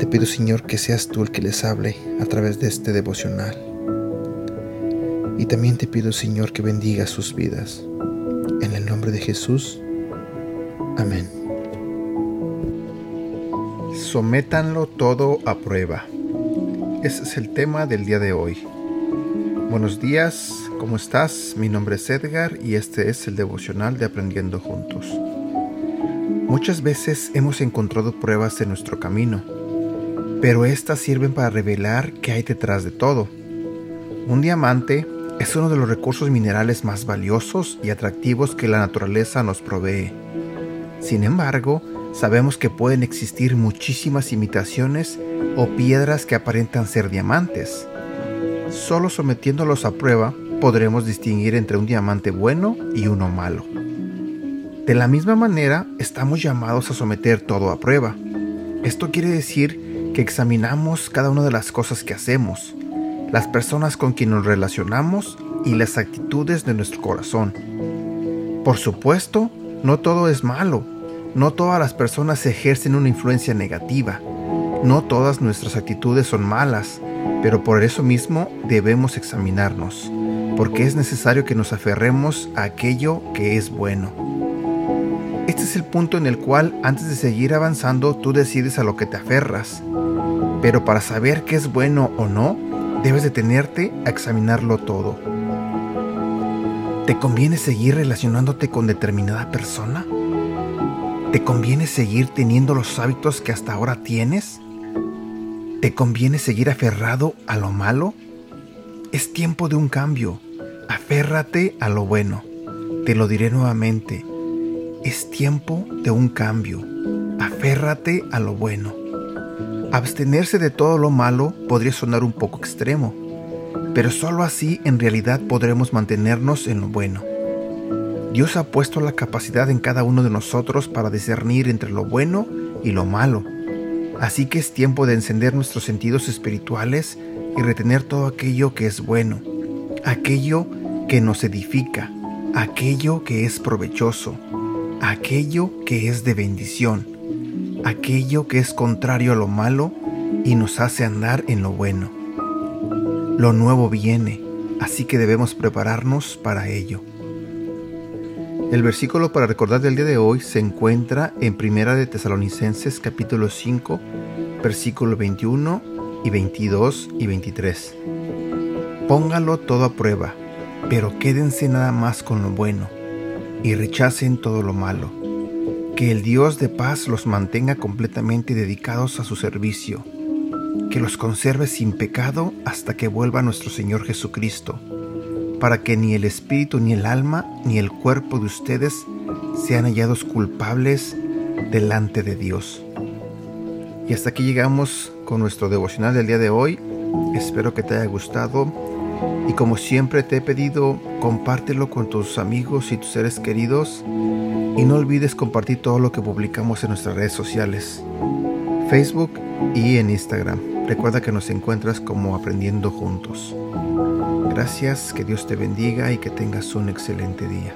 Te pido, Señor, que seas tú el que les hable a través de este devocional. Y también te pido, Señor, que bendiga sus vidas. En el nombre de Jesús. Amén. Sométanlo todo a prueba. Ese es el tema del día de hoy. Buenos días, ¿cómo estás? Mi nombre es Edgar y este es el devocional de Aprendiendo Juntos. Muchas veces hemos encontrado pruebas en nuestro camino, pero estas sirven para revelar qué hay detrás de todo. Un diamante es uno de los recursos minerales más valiosos y atractivos que la naturaleza nos provee. Sin embargo, sabemos que pueden existir muchísimas imitaciones o piedras que aparentan ser diamantes. Solo sometiéndolos a prueba podremos distinguir entre un diamante bueno y uno malo. De la misma manera, estamos llamados a someter todo a prueba. Esto quiere decir que examinamos cada una de las cosas que hacemos, las personas con quien nos relacionamos y las actitudes de nuestro corazón. Por supuesto, no todo es malo, no todas las personas ejercen una influencia negativa. No todas nuestras actitudes son malas, pero por eso mismo debemos examinarnos, porque es necesario que nos aferremos a aquello que es bueno. Este es el punto en el cual antes de seguir avanzando tú decides a lo que te aferras. Pero para saber qué es bueno o no, debes detenerte a examinarlo todo. ¿Te conviene seguir relacionándote con determinada persona? ¿Te conviene seguir teniendo los hábitos que hasta ahora tienes? ¿Te conviene seguir aferrado a lo malo? Es tiempo de un cambio. Aférrate a lo bueno. Te lo diré nuevamente. Es tiempo de un cambio. Aférrate a lo bueno. Abstenerse de todo lo malo podría sonar un poco extremo, pero solo así en realidad podremos mantenernos en lo bueno. Dios ha puesto la capacidad en cada uno de nosotros para discernir entre lo bueno y lo malo. Así que es tiempo de encender nuestros sentidos espirituales y retener todo aquello que es bueno, aquello que nos edifica, aquello que es provechoso, aquello que es de bendición, aquello que es contrario a lo malo y nos hace andar en lo bueno. Lo nuevo viene, así que debemos prepararnos para ello. El versículo para recordar del día de hoy se encuentra en Primera de Tesalonicenses capítulo 5, versículo 21 y 22 y 23. Póngalo todo a prueba, pero quédense nada más con lo bueno y rechacen todo lo malo. Que el Dios de paz los mantenga completamente dedicados a su servicio, que los conserve sin pecado hasta que vuelva nuestro Señor Jesucristo para que ni el espíritu, ni el alma, ni el cuerpo de ustedes sean hallados culpables delante de Dios. Y hasta aquí llegamos con nuestro devocional del día de hoy. Espero que te haya gustado. Y como siempre te he pedido, compártelo con tus amigos y tus seres queridos. Y no olvides compartir todo lo que publicamos en nuestras redes sociales, Facebook y en Instagram. Recuerda que nos encuentras como aprendiendo juntos. Gracias, que Dios te bendiga y que tengas un excelente día.